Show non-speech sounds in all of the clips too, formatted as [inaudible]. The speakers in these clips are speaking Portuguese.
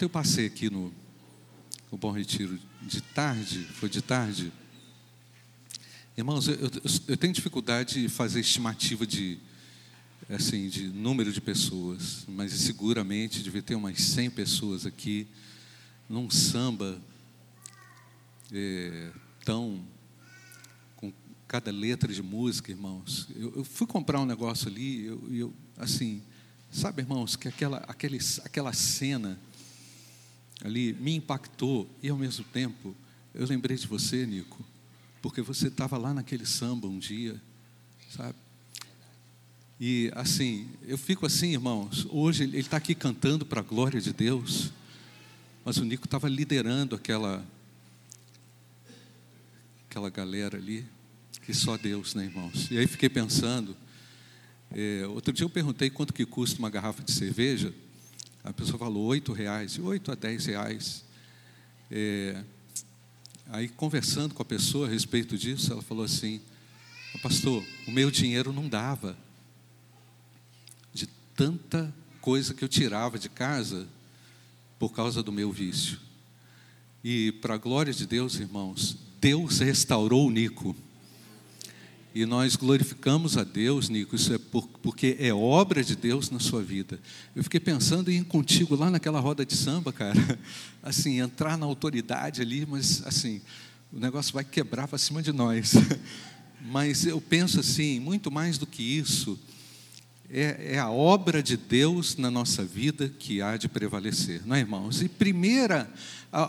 Ontem eu passei aqui no, no Bom Retiro de tarde, foi de tarde. Irmãos, eu, eu, eu tenho dificuldade de fazer estimativa de, assim, de número de pessoas, mas seguramente devia ter umas 100 pessoas aqui num samba é, tão com cada letra de música, irmãos. Eu, eu fui comprar um negócio ali, eu, eu, assim, sabe, irmãos, que aquela, aquele, aquela cena ali me impactou e ao mesmo tempo eu lembrei de você, Nico, porque você estava lá naquele samba um dia, sabe? E assim, eu fico assim, irmãos. Hoje ele está aqui cantando para a glória de Deus, mas o Nico estava liderando aquela aquela galera ali, que só Deus, né, irmãos? E aí fiquei pensando. É, outro dia eu perguntei quanto que custa uma garrafa de cerveja. A pessoa falou oito reais, oito a dez reais. É, aí conversando com a pessoa a respeito disso, ela falou assim: Pastor, o meu dinheiro não dava de tanta coisa que eu tirava de casa por causa do meu vício. E para a glória de Deus, irmãos, Deus restaurou o Nico. E nós glorificamos a Deus, Nico, isso é por, porque é obra de Deus na sua vida. Eu fiquei pensando em ir contigo lá naquela roda de samba, cara. [laughs] Assim, entrar na autoridade ali, mas assim, o negócio vai quebrar para cima de nós. [laughs] Mas eu penso assim, muito mais do que isso, é, é, a obra de Deus na nossa vida que há de prevalecer, não é, irmãos? E primeira,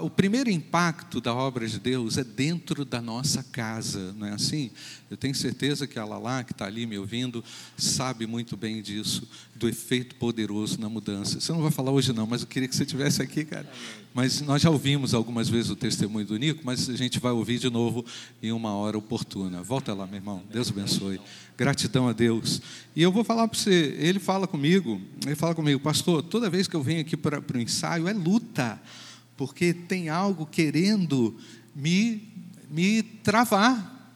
o primeiro impacto da obra de Deus é dentro da nossa casa, não é assim? Eu tenho certeza que a Lala, que está ali me ouvindo, sabe muito bem disso, do efeito poderoso na mudança. Você não vai falar hoje, não, mas eu queria que você estivesse aqui, cara. Mas nós já ouvimos algumas vezes o testemunho do Nico, mas a gente vai ouvir de novo em uma hora oportuna. Volta lá, meu irmão. Deus abençoe. Gratidão a Deus. E eu vou falar para você, ele fala comigo, ele fala comigo, pastor, toda vez que eu venho aqui para, o ensaio é luta, porque tem algo querendo me, me travar.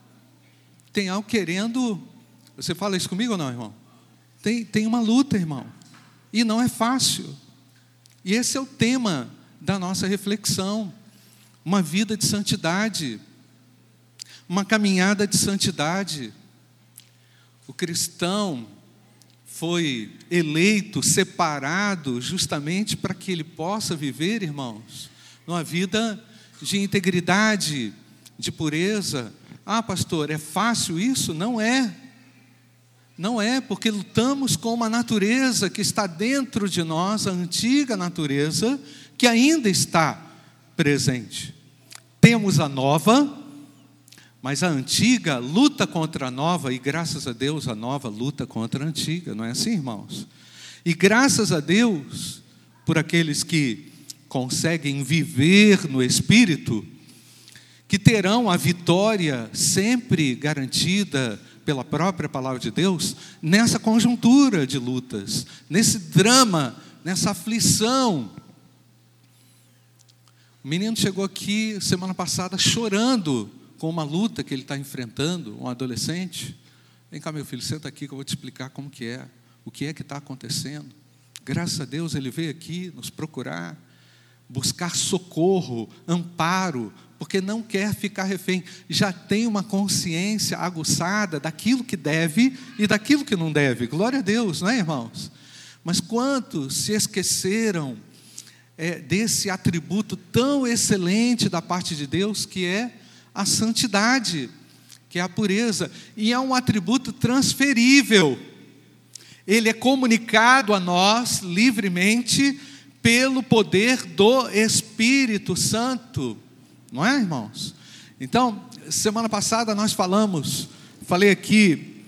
Tem algo querendo. Você fala isso comigo ou não, irmão? Tem, tem uma luta, irmão. E não é fácil. E esse é o tema da nossa reflexão. Uma vida de santidade. Uma caminhada de santidade. O cristão foi eleito, separado, justamente para que ele possa viver, irmãos, numa vida de integridade, de pureza. Ah, pastor, é fácil isso? Não é. Não é, porque lutamos com uma natureza que está dentro de nós, a antiga natureza, que ainda está presente. Temos a nova, mas a antiga luta contra a nova, e graças a Deus a nova luta contra a antiga, não é assim, irmãos? E graças a Deus por aqueles que conseguem viver no Espírito, que terão a vitória sempre garantida pela própria palavra de Deus, nessa conjuntura de lutas, nesse drama, nessa aflição. O menino chegou aqui semana passada chorando com uma luta que ele está enfrentando, um adolescente. Vem cá, meu filho, senta aqui que eu vou te explicar como que é, o que é que está acontecendo. Graças a Deus ele veio aqui nos procurar, buscar socorro, amparo, porque não quer ficar refém. Já tem uma consciência aguçada daquilo que deve e daquilo que não deve. Glória a Deus, não é, irmãos? Mas quantos se esqueceram é, desse atributo tão excelente da parte de Deus que é a santidade, que é a pureza, e é um atributo transferível. Ele é comunicado a nós livremente pelo poder do Espírito Santo. Não é, irmãos? Então, semana passada nós falamos, falei aqui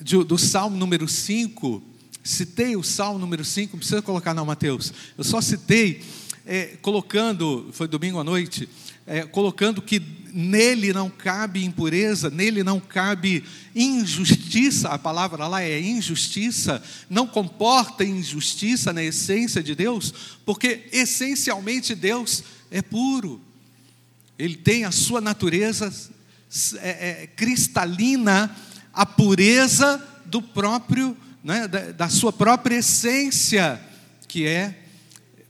do, do Salmo número 5, citei o Salmo número 5, não precisa colocar não, Mateus. Eu só citei, é, colocando, foi domingo à noite, é, colocando que nele não cabe impureza, nele não cabe injustiça, a palavra lá é injustiça, não comporta injustiça na essência de Deus, porque essencialmente Deus é puro, ele tem a sua natureza é, é, cristalina, a pureza do próprio, né, da, da sua própria essência, que é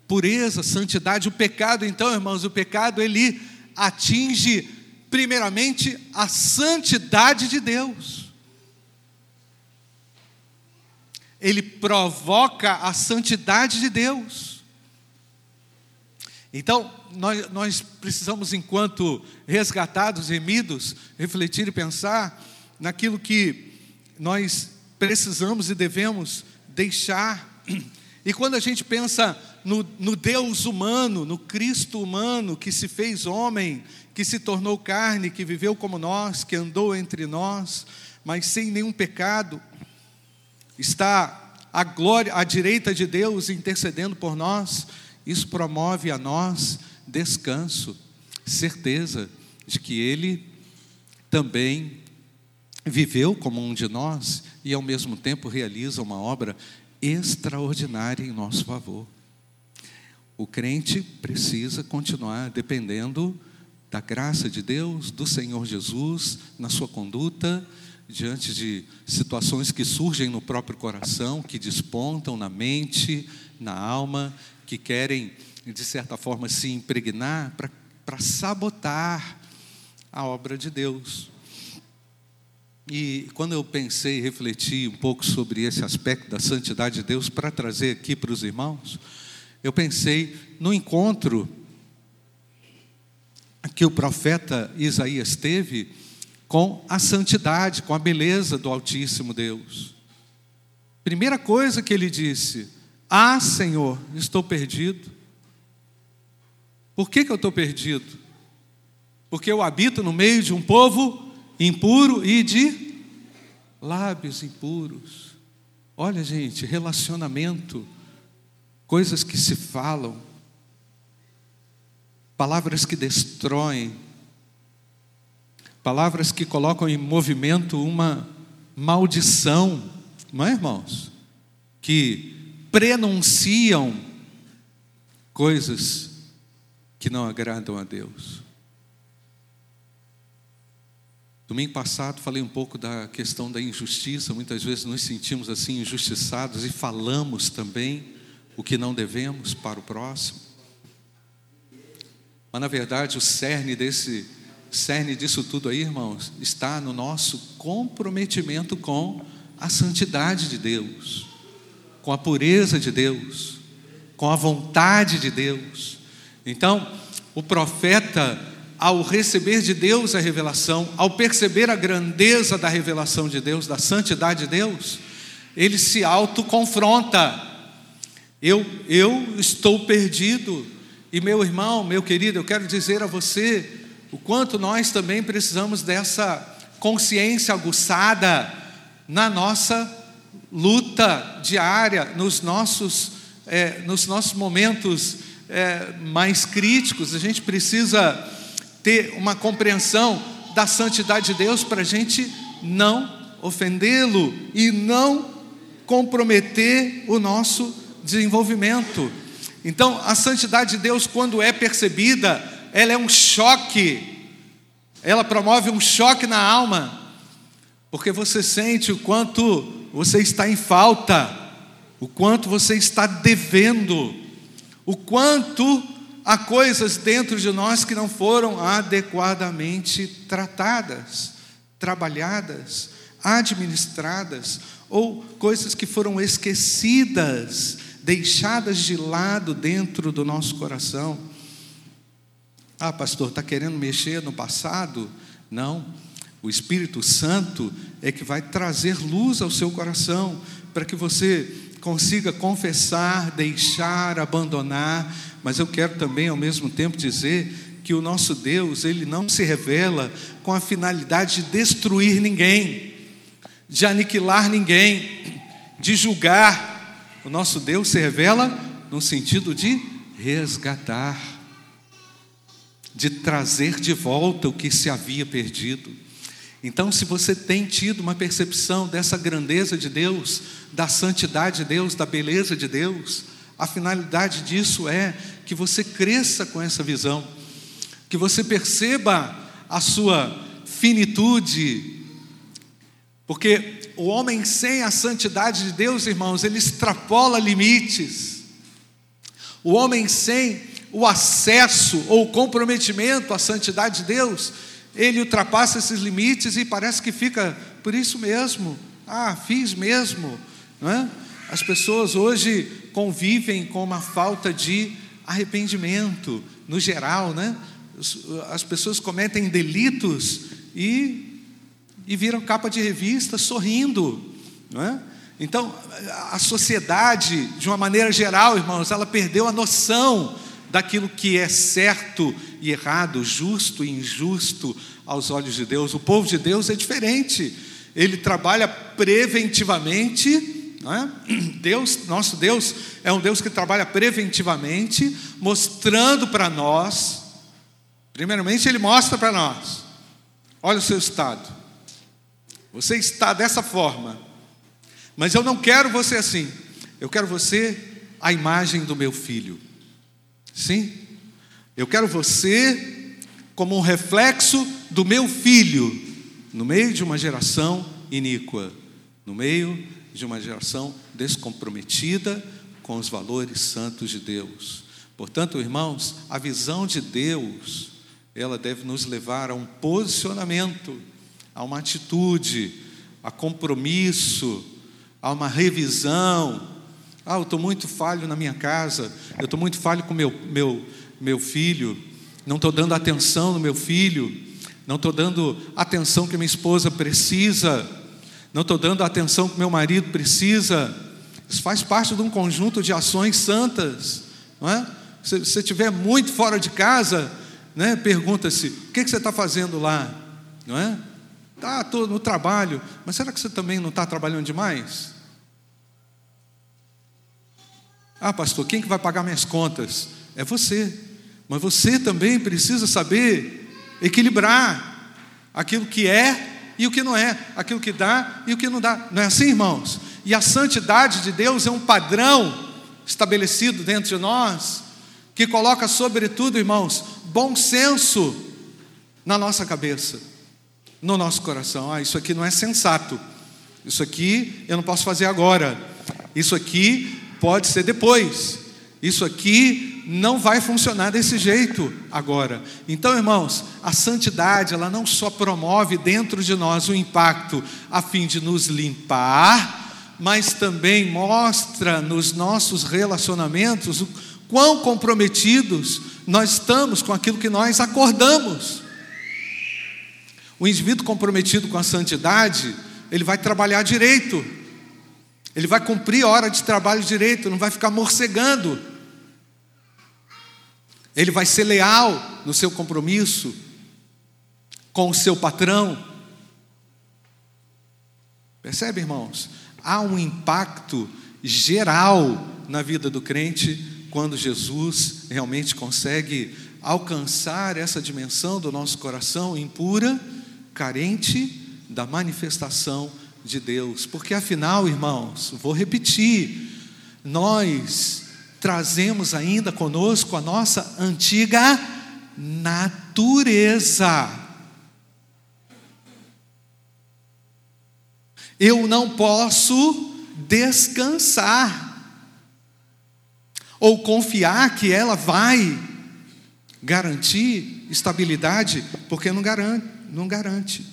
pureza, santidade. O pecado, então, irmãos, o pecado ele atinge primeiramente a santidade de Deus. Ele provoca a santidade de Deus. Então, nós, nós precisamos, enquanto resgatados, remidos, refletir e pensar naquilo que nós precisamos e devemos deixar. E quando a gente pensa no, no, Deus humano, no Cristo humano que se fez homem, que se tornou carne, que viveu como nós, que andou entre nós, mas sem nenhum pecado, está a glória à direita de Deus intercedendo por nós, isso promove a nós descanso, certeza de que Ele também viveu como um de nós e ao mesmo tempo realiza uma obra extraordinária em nosso favor. O crente precisa continuar dependendo da graça de Deus, do Senhor Jesus, na sua conduta, diante de situações que surgem no próprio coração, que despontam na mente, na alma, que querem, de certa forma, se impregnar para sabotar a obra de Deus. E quando eu pensei e refleti um pouco sobre esse aspecto da santidade de Deus para trazer aqui para os irmãos, eu pensei no encontro que o profeta Isaías teve com a santidade, com a beleza do Altíssimo Deus. Primeira coisa que ele disse: Ah, Senhor, estou perdido. Por que, que eu estou perdido? Porque eu habito no meio de um povo impuro e de lábios impuros. Olha, gente, relacionamento, coisas que se falam, palavras que destroem, palavras que colocam em movimento uma maldição, não é, irmãos? Que prenunciam coisas que não agradam a Deus. Domingo passado falei um pouco da questão da injustiça, muitas vezes nos sentimos assim injustiçados e falamos também o que não devemos para o próximo. Mas na verdade o cerne desse cerne disso tudo aí, irmãos, está no nosso comprometimento com a santidade de Deus, com a pureza de Deus, com a vontade de Deus. Então, o profeta, ao receber de Deus a revelação, ao perceber a grandeza da revelação de Deus, da santidade de Deus, ele se autoconfronta. Eu, eu estou perdido, e meu irmão, meu querido, eu quero dizer a você o quanto nós também precisamos dessa consciência aguçada na nossa luta diária, nos nossos, é, nos nossos momentos é, mais críticos. A gente precisa ter uma compreensão da santidade de Deus para a gente não ofendê-lo e não comprometer o nosso desenvolvimento. Então, a santidade de Deus, quando é percebida, ela é um choque, ela promove um choque na alma, porque você sente o quanto você está em falta, o quanto você está devendo, o quanto há coisas dentro de nós que não foram adequadamente tratadas, trabalhadas, administradas, ou coisas que foram esquecidas deixadas de lado dentro do nosso coração. Ah, pastor, está querendo mexer no passado? Não. O Espírito Santo é que vai trazer luz ao seu coração, para que você consiga confessar, deixar, abandonar. Mas eu quero também, ao mesmo tempo, dizer que o nosso Deus, ele não se revela com a finalidade de destruir ninguém, de aniquilar ninguém, de julgar o nosso Deus se revela no sentido de resgatar, de trazer de volta o que se havia perdido. Então, se você tem tido uma percepção dessa grandeza de Deus, da santidade de Deus, da beleza de Deus, a finalidade disso é que você cresça com essa visão, que você perceba a sua finitude, porque o homem sem a santidade de Deus, irmãos, ele extrapola limites. O homem sem o acesso ou o comprometimento à santidade de Deus, ele ultrapassa esses limites e parece que fica por isso mesmo. Ah, fiz mesmo. Não é? As pessoas hoje convivem com uma falta de arrependimento, no geral, né? As pessoas cometem delitos e, e viram capa de revista sorrindo, não é? Então, a sociedade, de uma maneira geral, irmãos, ela perdeu a noção daquilo que é certo e errado, justo e injusto aos olhos de Deus. O povo de Deus é diferente, ele trabalha preventivamente. É? Deus, nosso Deus, é um Deus que trabalha preventivamente, mostrando para nós, primeiramente, Ele mostra para nós: olha o seu estado, você está dessa forma, mas eu não quero você assim, eu quero você a imagem do meu filho. Sim, eu quero você como um reflexo do meu filho, no meio de uma geração iníqua, no meio de uma geração descomprometida com os valores santos de Deus. Portanto, irmãos, a visão de Deus, ela deve nos levar a um posicionamento, a uma atitude, a compromisso, a uma revisão. Ah, eu estou muito falho na minha casa, eu estou muito falho com meu, meu, meu filho, não estou dando atenção no meu filho, não estou dando atenção que minha esposa precisa, não estou dando atenção que meu marido precisa. Isso faz parte de um conjunto de ações santas, não é? Se você estiver muito fora de casa, né, pergunta-se: o que, que você está fazendo lá? Não é? Tá, estou no trabalho, mas será que você também não está trabalhando demais? Ah, pastor, quem que vai pagar minhas contas? É você. Mas você também precisa saber equilibrar aquilo que é e o que não é, aquilo que dá e o que não dá. Não é assim, irmãos? E a santidade de Deus é um padrão estabelecido dentro de nós, que coloca, sobretudo, irmãos, bom senso na nossa cabeça, no nosso coração. Ah, isso aqui não é sensato, isso aqui eu não posso fazer agora, isso aqui pode ser depois. Isso aqui não vai funcionar desse jeito agora. Então, irmãos, a santidade, ela não só promove dentro de nós o impacto a fim de nos limpar, mas também mostra nos nossos relacionamentos o quão comprometidos nós estamos com aquilo que nós acordamos. O indivíduo comprometido com a santidade, ele vai trabalhar direito, ele vai cumprir a hora de trabalho direito, não vai ficar morcegando. Ele vai ser leal no seu compromisso com o seu patrão. Percebe, irmãos? Há um impacto geral na vida do crente quando Jesus realmente consegue alcançar essa dimensão do nosso coração impura, carente da manifestação de Deus, porque afinal, irmãos, vou repetir, nós trazemos ainda conosco a nossa antiga natureza. Eu não posso descansar ou confiar que ela vai garantir estabilidade, porque não garante, não garante.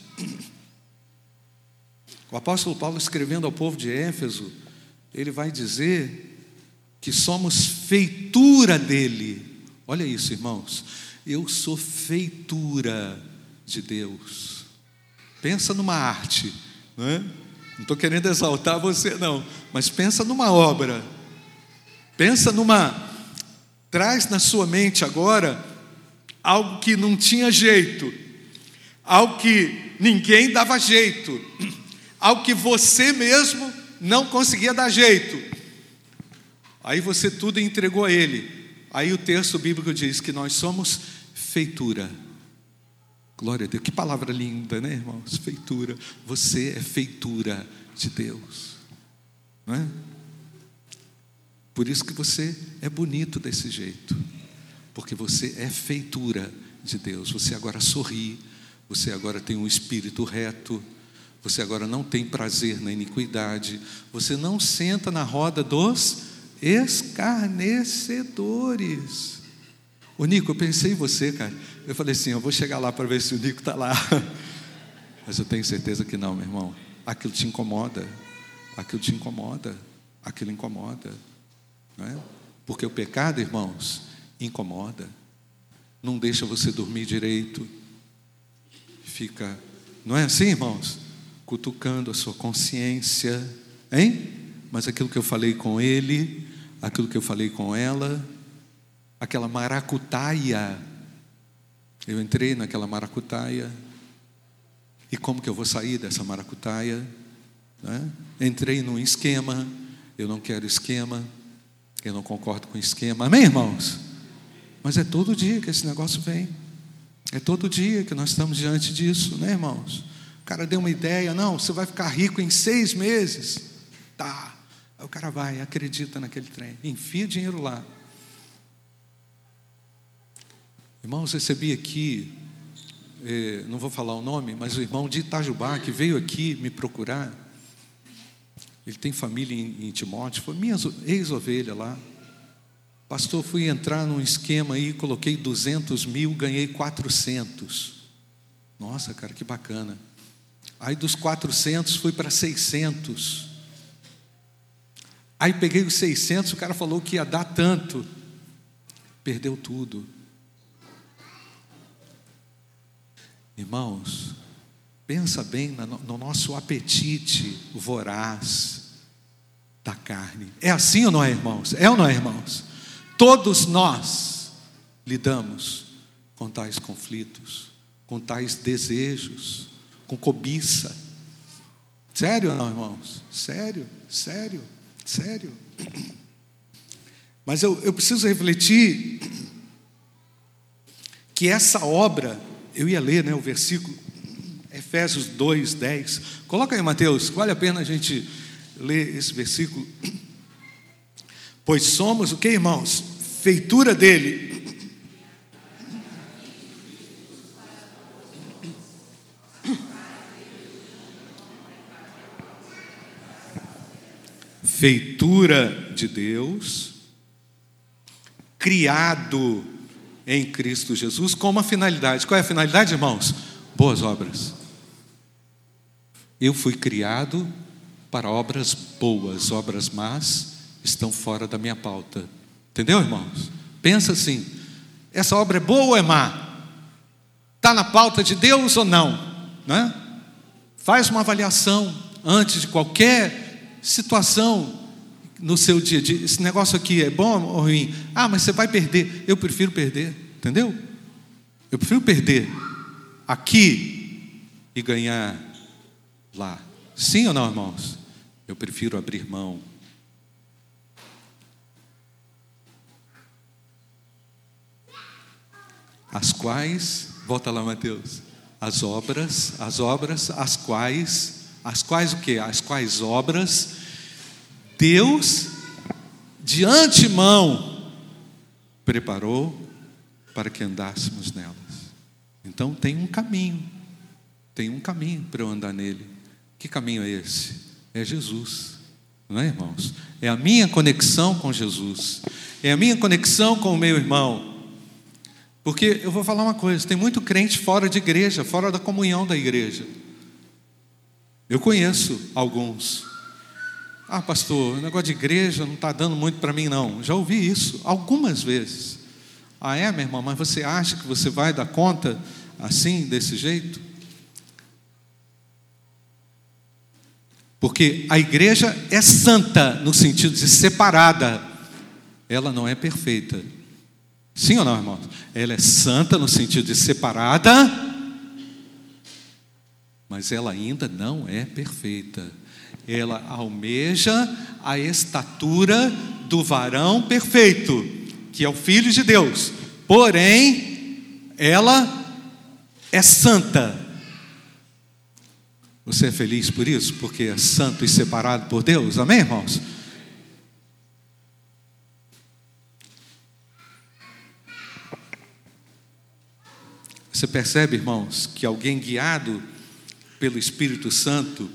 O apóstolo Paulo, escrevendo ao povo de Éfeso, ele vai dizer que somos feitura dele. Olha isso, irmãos. Eu sou feitura de Deus. Pensa numa arte, não é? Não estou querendo exaltar você, não, mas pensa numa obra. Pensa numa. Traz na sua mente agora algo que não tinha jeito, algo que ninguém dava jeito ao que você mesmo não conseguia dar jeito. Aí você tudo entregou a Ele. Aí o texto bíblico diz que nós somos feitura. Glória a Deus. Que palavra linda, né, irmãos? Feitura. Você é feitura de Deus. Não é? Por isso que você é bonito desse jeito. Porque você é feitura de Deus. Você agora sorri. Você agora tem um espírito reto você agora não tem prazer na iniquidade, você não senta na roda dos escarnecedores. O Nico, eu pensei em você, cara. Eu falei assim: eu vou chegar lá para ver se o Nico está lá. [laughs] Mas eu tenho certeza que não, meu irmão. Aquilo te incomoda. Aquilo te incomoda. Aquilo incomoda. Não é? Porque o pecado, irmãos, incomoda. Não deixa você dormir direito. Fica, não é assim, irmãos? Cutucando a sua consciência, hein? Mas aquilo que eu falei com ele, aquilo que eu falei com ela, aquela maracutaia. Eu entrei naquela maracutaia. E como que eu vou sair dessa maracutaia? Né? Entrei num esquema. Eu não quero esquema. Eu não concordo com esquema. Amém, irmãos? Mas é todo dia que esse negócio vem. É todo dia que nós estamos diante disso, né, irmãos? O cara deu uma ideia, não, você vai ficar rico em seis meses. Tá. Aí o cara vai, acredita naquele trem, enfia dinheiro lá. Irmãos, recebi aqui, eh, não vou falar o nome, mas o irmão de Itajubá, que veio aqui me procurar, ele tem família em, em Timóteo, foi minha ex-ovelha lá. Pastor, fui entrar num esquema aí, coloquei 200 mil, ganhei 400. Nossa, cara, que bacana. Aí dos 400 fui para 600. Aí peguei os 600, o cara falou que ia dar tanto. Perdeu tudo. Irmãos, pensa bem no nosso apetite voraz da carne. É assim ou não é, irmãos? É ou não é, irmãos? Todos nós lidamos com tais conflitos, com tais desejos, com cobiça. Sério não, irmãos? Sério, sério, sério. Mas eu, eu preciso refletir que essa obra eu ia ler né, o versículo, Efésios 2, 10. Coloca aí, Mateus, vale a pena a gente ler esse versículo. Pois somos o que, irmãos? Feitura dele. Feitura de Deus, criado em Cristo Jesus com uma finalidade. Qual é a finalidade, irmãos? Boas obras. Eu fui criado para obras boas, obras más estão fora da minha pauta. Entendeu, irmãos? Pensa assim: essa obra é boa ou é má? Está na pauta de Deus ou não? Né? Faz uma avaliação antes de qualquer situação no seu dia a dia. Esse negócio aqui é bom ou ruim? Ah, mas você vai perder. Eu prefiro perder, entendeu? Eu prefiro perder aqui e ganhar lá. Sim ou não, irmãos? Eu prefiro abrir mão. As quais, volta lá, Mateus. As obras, as obras, as quais, as quais o que? As quais obras Deus, de antemão, preparou para que andássemos nelas. Então tem um caminho, tem um caminho para eu andar nele. Que caminho é esse? É Jesus, não é, irmãos? É a minha conexão com Jesus, é a minha conexão com o meu irmão. Porque eu vou falar uma coisa: tem muito crente fora de igreja, fora da comunhão da igreja. Eu conheço alguns ah, pastor, o negócio de igreja não está dando muito para mim, não. Já ouvi isso algumas vezes. Ah, é, meu irmão, mas você acha que você vai dar conta assim, desse jeito? Porque a igreja é santa no sentido de separada, ela não é perfeita. Sim ou não, irmão? Ela é santa no sentido de separada, mas ela ainda não é perfeita ela almeja a estatura do varão perfeito, que é o Filho de Deus. Porém, ela é santa. Você é feliz por isso? Porque é santo e separado por Deus? Amém, irmãos? Você percebe, irmãos, que alguém guiado pelo Espírito Santo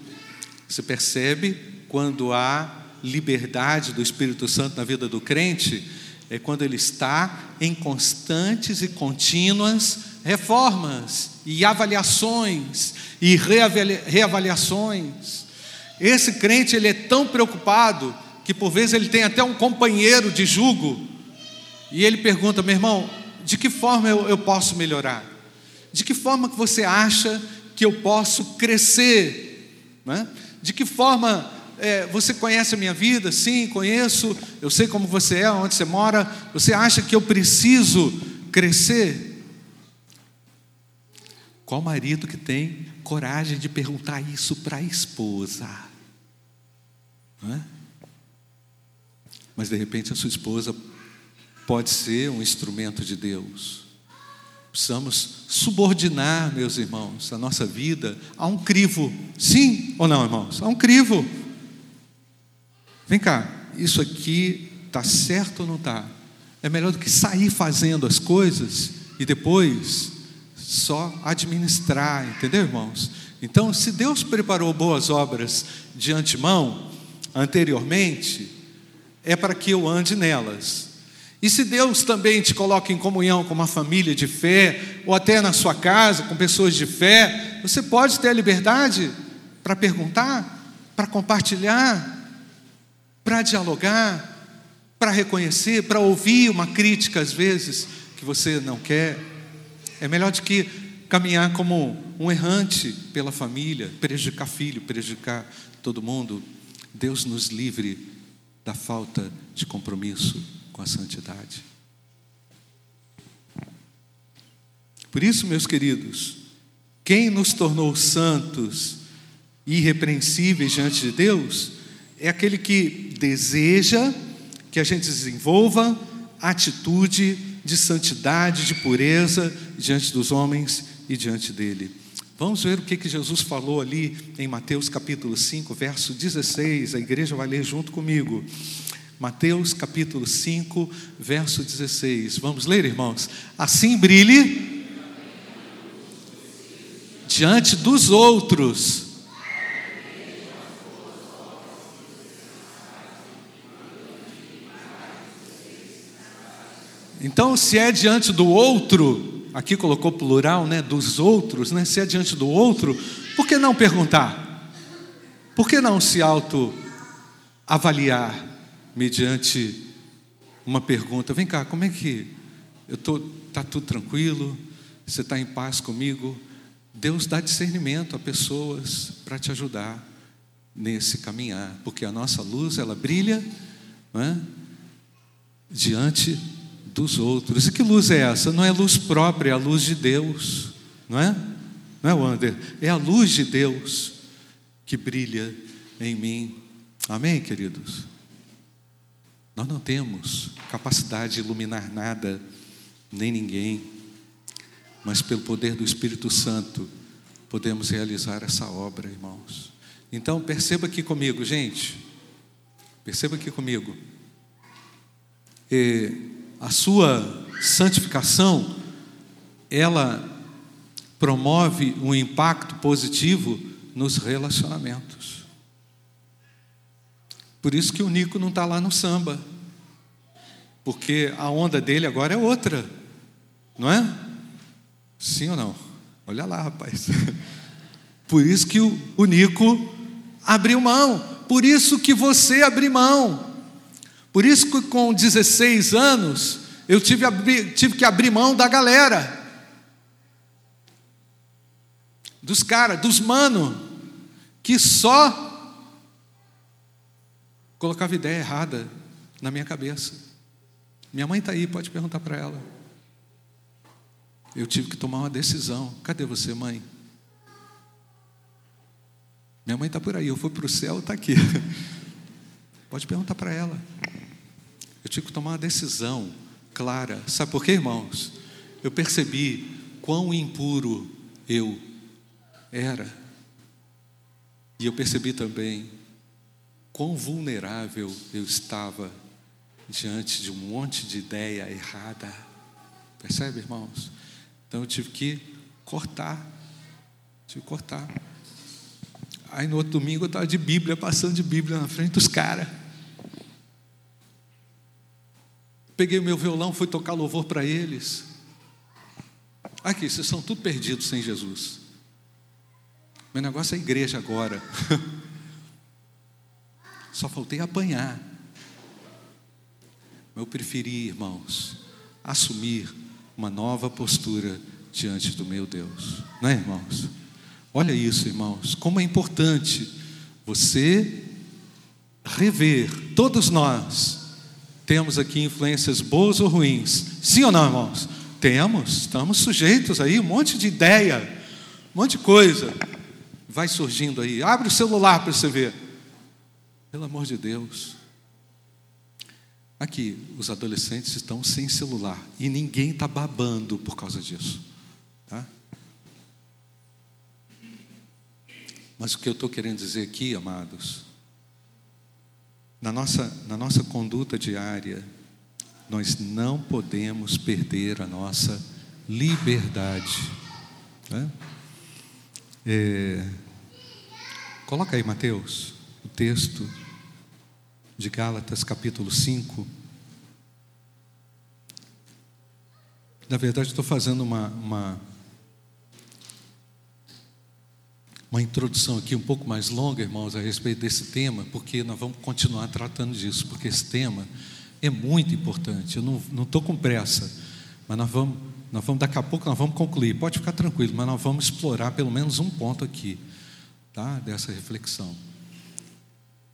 você percebe quando há liberdade do Espírito Santo na vida do crente é quando ele está em constantes e contínuas reformas e avaliações e reavaliações. Esse crente ele é tão preocupado que por vezes ele tem até um companheiro de jugo e ele pergunta, meu irmão, de que forma eu, eu posso melhorar? De que forma que você acha que eu posso crescer? Né? De que forma é, você conhece a minha vida? Sim, conheço. Eu sei como você é, onde você mora. Você acha que eu preciso crescer? Qual marido que tem coragem de perguntar isso para a esposa? É? Mas de repente a sua esposa pode ser um instrumento de Deus. Precisamos subordinar, meus irmãos, a nossa vida a um crivo. Sim ou não, irmãos? A um crivo. Vem cá, isso aqui está certo ou não está? É melhor do que sair fazendo as coisas e depois só administrar, entendeu, irmãos? Então, se Deus preparou boas obras de antemão, anteriormente, é para que eu ande nelas. E se Deus também te coloca em comunhão com uma família de fé, ou até na sua casa, com pessoas de fé, você pode ter a liberdade para perguntar, para compartilhar, para dialogar, para reconhecer, para ouvir uma crítica às vezes que você não quer. É melhor do que caminhar como um errante pela família, prejudicar filho, prejudicar todo mundo. Deus nos livre da falta de compromisso com a santidade. Por isso, meus queridos, quem nos tornou santos e irrepreensíveis diante de Deus é aquele que deseja que a gente desenvolva atitude de santidade, de pureza diante dos homens e diante dele. Vamos ver o que, que Jesus falou ali em Mateus capítulo 5, verso 16. A igreja vai ler junto comigo. Mateus capítulo 5, verso 16. Vamos ler, irmãos? Assim brilhe diante dos outros Então, se é diante do outro, aqui colocou plural, né, dos outros, né, se é diante do outro, por que não perguntar? Por que não se auto avaliar mediante uma pergunta? Vem cá, como é que eu tô tá tudo tranquilo? Você está em paz comigo? Deus dá discernimento a pessoas para te ajudar nesse caminhar, porque a nossa luz ela brilha, é? diante dos outros. E que luz é essa? Não é luz própria, é a luz de Deus, não é? Não é, Wander? É a luz de Deus que brilha em mim. Amém, queridos? Nós não temos capacidade de iluminar nada, nem ninguém, mas pelo poder do Espírito Santo podemos realizar essa obra, irmãos. Então, perceba aqui comigo, gente, perceba aqui comigo. E a sua santificação, ela promove um impacto positivo nos relacionamentos. Por isso que o Nico não está lá no samba, porque a onda dele agora é outra, não é? Sim ou não? Olha lá, rapaz. [laughs] Por isso que o, o Nico abriu mão, por isso que você abriu mão. Por isso que com 16 anos eu tive, tive que abrir mão da galera, dos caras, dos mano, que só colocava ideia errada na minha cabeça. Minha mãe está aí, pode perguntar para ela. Eu tive que tomar uma decisão. Cadê você, mãe? Minha mãe está por aí, eu fui para o céu, está aqui. [laughs] Pode perguntar para ela. Eu tive que tomar uma decisão clara. Sabe por quê, irmãos? Eu percebi quão impuro eu era. E eu percebi também quão vulnerável eu estava diante de um monte de ideia errada. Percebe, irmãos? Então eu tive que cortar. Tive que cortar. Aí no outro domingo eu estava de Bíblia, passando de Bíblia na frente dos caras. Peguei meu violão, fui tocar louvor para eles. Aqui, vocês são tudo perdidos sem Jesus. Meu negócio é igreja agora. [laughs] Só faltei apanhar. Eu preferi, irmãos, assumir uma nova postura diante do meu Deus. Não é, irmãos? Olha isso, irmãos, como é importante você rever, todos nós temos aqui influências boas ou ruins. Sim ou não, irmãos? Temos, estamos sujeitos aí, um monte de ideia, um monte de coisa vai surgindo aí. Abre o celular para você ver. Pelo amor de Deus. Aqui, os adolescentes estão sem celular e ninguém está babando por causa disso. Tá? Mas o que eu estou querendo dizer aqui, amados, na nossa, na nossa conduta diária, nós não podemos perder a nossa liberdade. Né? É, coloca aí, Mateus, o texto de Gálatas, capítulo 5. Na verdade, estou fazendo uma, uma, uma introdução aqui um pouco mais longa, irmãos, a respeito desse tema, porque nós vamos continuar tratando disso, porque esse tema é muito importante. Eu não estou com pressa, mas nós vamos, nós vamos, daqui a pouco nós vamos concluir. Pode ficar tranquilo, mas nós vamos explorar pelo menos um ponto aqui, tá? Dessa reflexão.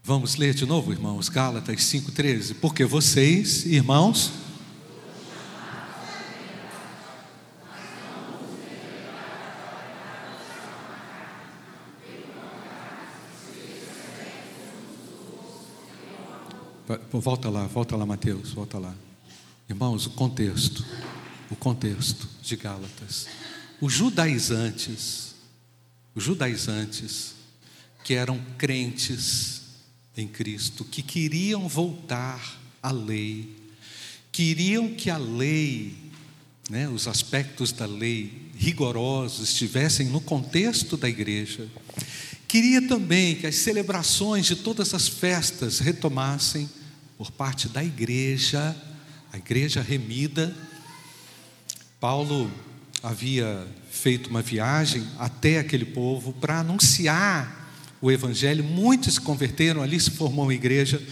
Vamos ler de novo, irmãos, Gálatas 5,13. Porque vocês, irmãos, Volta lá, volta lá, Mateus, volta lá. Irmãos, o contexto, o contexto de Gálatas. Os judaizantes, os judaizantes, que eram crentes em Cristo, que queriam voltar à lei, queriam que a lei, né, os aspectos da lei rigorosos estivessem no contexto da igreja. Queria também que as celebrações de todas as festas retomassem por parte da igreja, a igreja remida. Paulo havia feito uma viagem até aquele povo para anunciar o evangelho. Muitos se converteram, ali se formou uma igreja,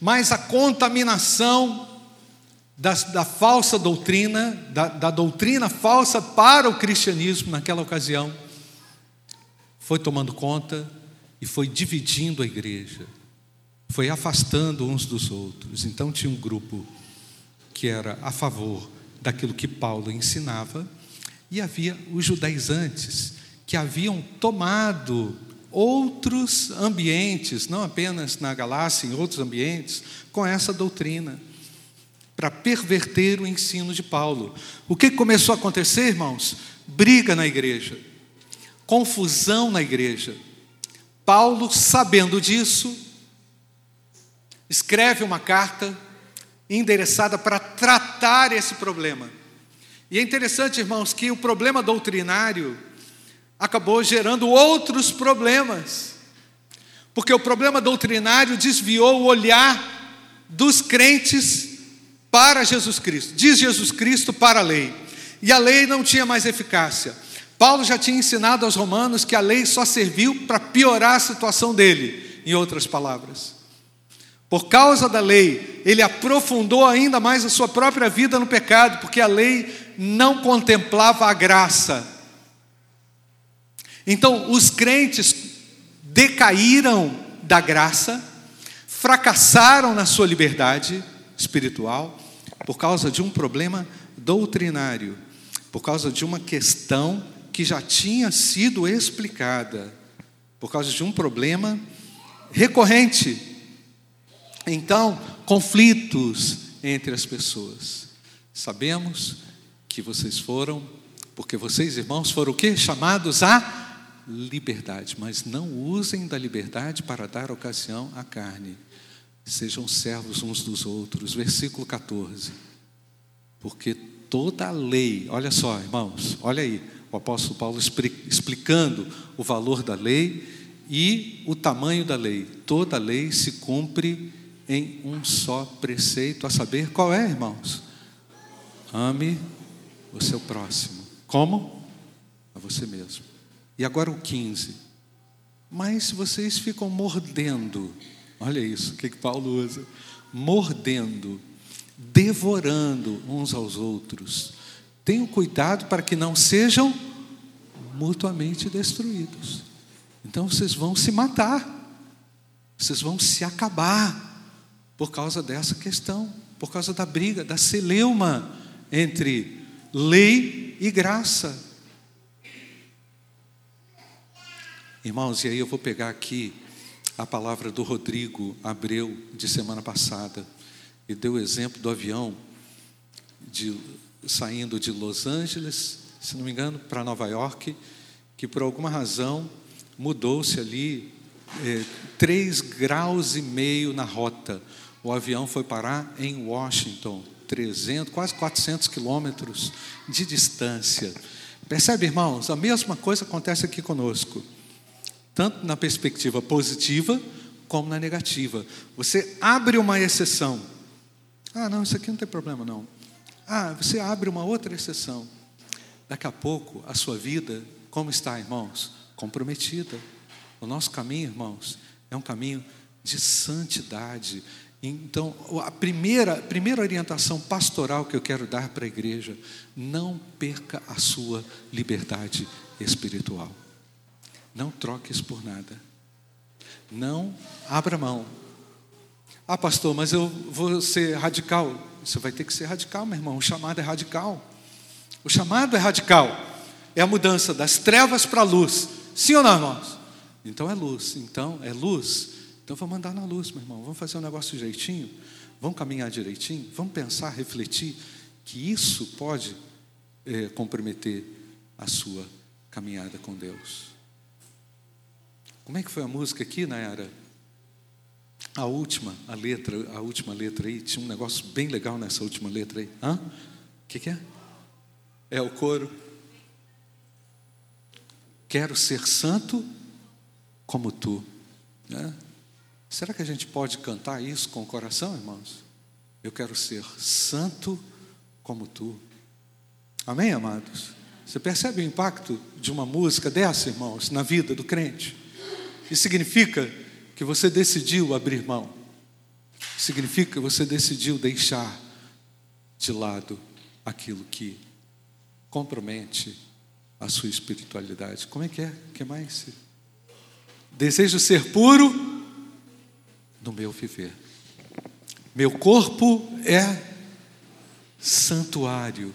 mas a contaminação da, da falsa doutrina, da, da doutrina falsa para o cristianismo naquela ocasião, foi tomando conta e foi dividindo a igreja foi afastando uns dos outros. Então tinha um grupo que era a favor daquilo que Paulo ensinava, e havia os judaizantes que haviam tomado outros ambientes, não apenas na Galácia, em outros ambientes, com essa doutrina, para perverter o ensino de Paulo. O que começou a acontecer, irmãos? Briga na igreja, confusão na igreja. Paulo, sabendo disso, escreve uma carta endereçada para tratar esse problema. E é interessante, irmãos, que o problema doutrinário acabou gerando outros problemas. Porque o problema doutrinário desviou o olhar dos crentes para Jesus Cristo. Diz Jesus Cristo para a lei. E a lei não tinha mais eficácia. Paulo já tinha ensinado aos romanos que a lei só serviu para piorar a situação dele, em outras palavras. Por causa da lei, ele aprofundou ainda mais a sua própria vida no pecado, porque a lei não contemplava a graça. Então, os crentes decaíram da graça, fracassaram na sua liberdade espiritual, por causa de um problema doutrinário, por causa de uma questão que já tinha sido explicada, por causa de um problema recorrente então, conflitos entre as pessoas. Sabemos que vocês foram, porque vocês, irmãos, foram o quê? Chamados à liberdade, mas não usem da liberdade para dar ocasião à carne. Sejam servos uns dos outros. Versículo 14. Porque toda a lei, olha só, irmãos, olha aí, o apóstolo Paulo explicando o valor da lei e o tamanho da lei. Toda a lei se cumpre em um só preceito, a saber, qual é, irmãos? Ame o seu próximo. Como? A você mesmo. E agora o 15. Mas vocês ficam mordendo. Olha isso, o que, que Paulo usa? Mordendo, devorando uns aos outros. Tenham cuidado para que não sejam mutuamente destruídos. Então vocês vão se matar, vocês vão se acabar por causa dessa questão, por causa da briga, da celeuma entre lei e graça. Irmãos, e aí eu vou pegar aqui a palavra do Rodrigo Abreu, de semana passada, e deu o exemplo do avião de, saindo de Los Angeles, se não me engano, para Nova York, que por alguma razão mudou-se ali é, três graus e meio na rota. O avião foi parar em Washington, 300, quase 400 quilômetros de distância. Percebe, irmãos? A mesma coisa acontece aqui conosco, tanto na perspectiva positiva como na negativa. Você abre uma exceção. Ah, não, isso aqui não tem problema, não. Ah, você abre uma outra exceção. Daqui a pouco, a sua vida, como está, irmãos? Comprometida. O nosso caminho, irmãos, é um caminho de santidade. Então, a primeira, primeira orientação pastoral que eu quero dar para a igreja: não perca a sua liberdade espiritual. Não troque isso por nada. Não abra mão. Ah, pastor, mas eu vou ser radical. Você vai ter que ser radical, meu irmão. O chamado é radical. O chamado é radical. É a mudança das trevas para a luz. Sim ou não, irmãos? Então é luz. Então é luz. Então vamos andar na luz, meu irmão. Vamos fazer um negócio direitinho. Vamos caminhar direitinho. Vamos pensar, refletir que isso pode é, comprometer a sua caminhada com Deus. Como é que foi a música aqui, Nayara? A última, a letra, a última letra aí, tinha um negócio bem legal nessa última letra aí. Hã? O que, que é? É o coro. Quero ser santo como tu. Né? Será que a gente pode cantar isso com o coração, irmãos? Eu quero ser santo como tu. Amém, amados? Você percebe o impacto de uma música dessa, irmãos, na vida do crente? Isso significa que você decidiu abrir mão. Significa que você decidiu deixar de lado aquilo que compromete a sua espiritualidade. Como é que é? O que mais? Desejo ser puro no meu viver. Meu corpo é santuário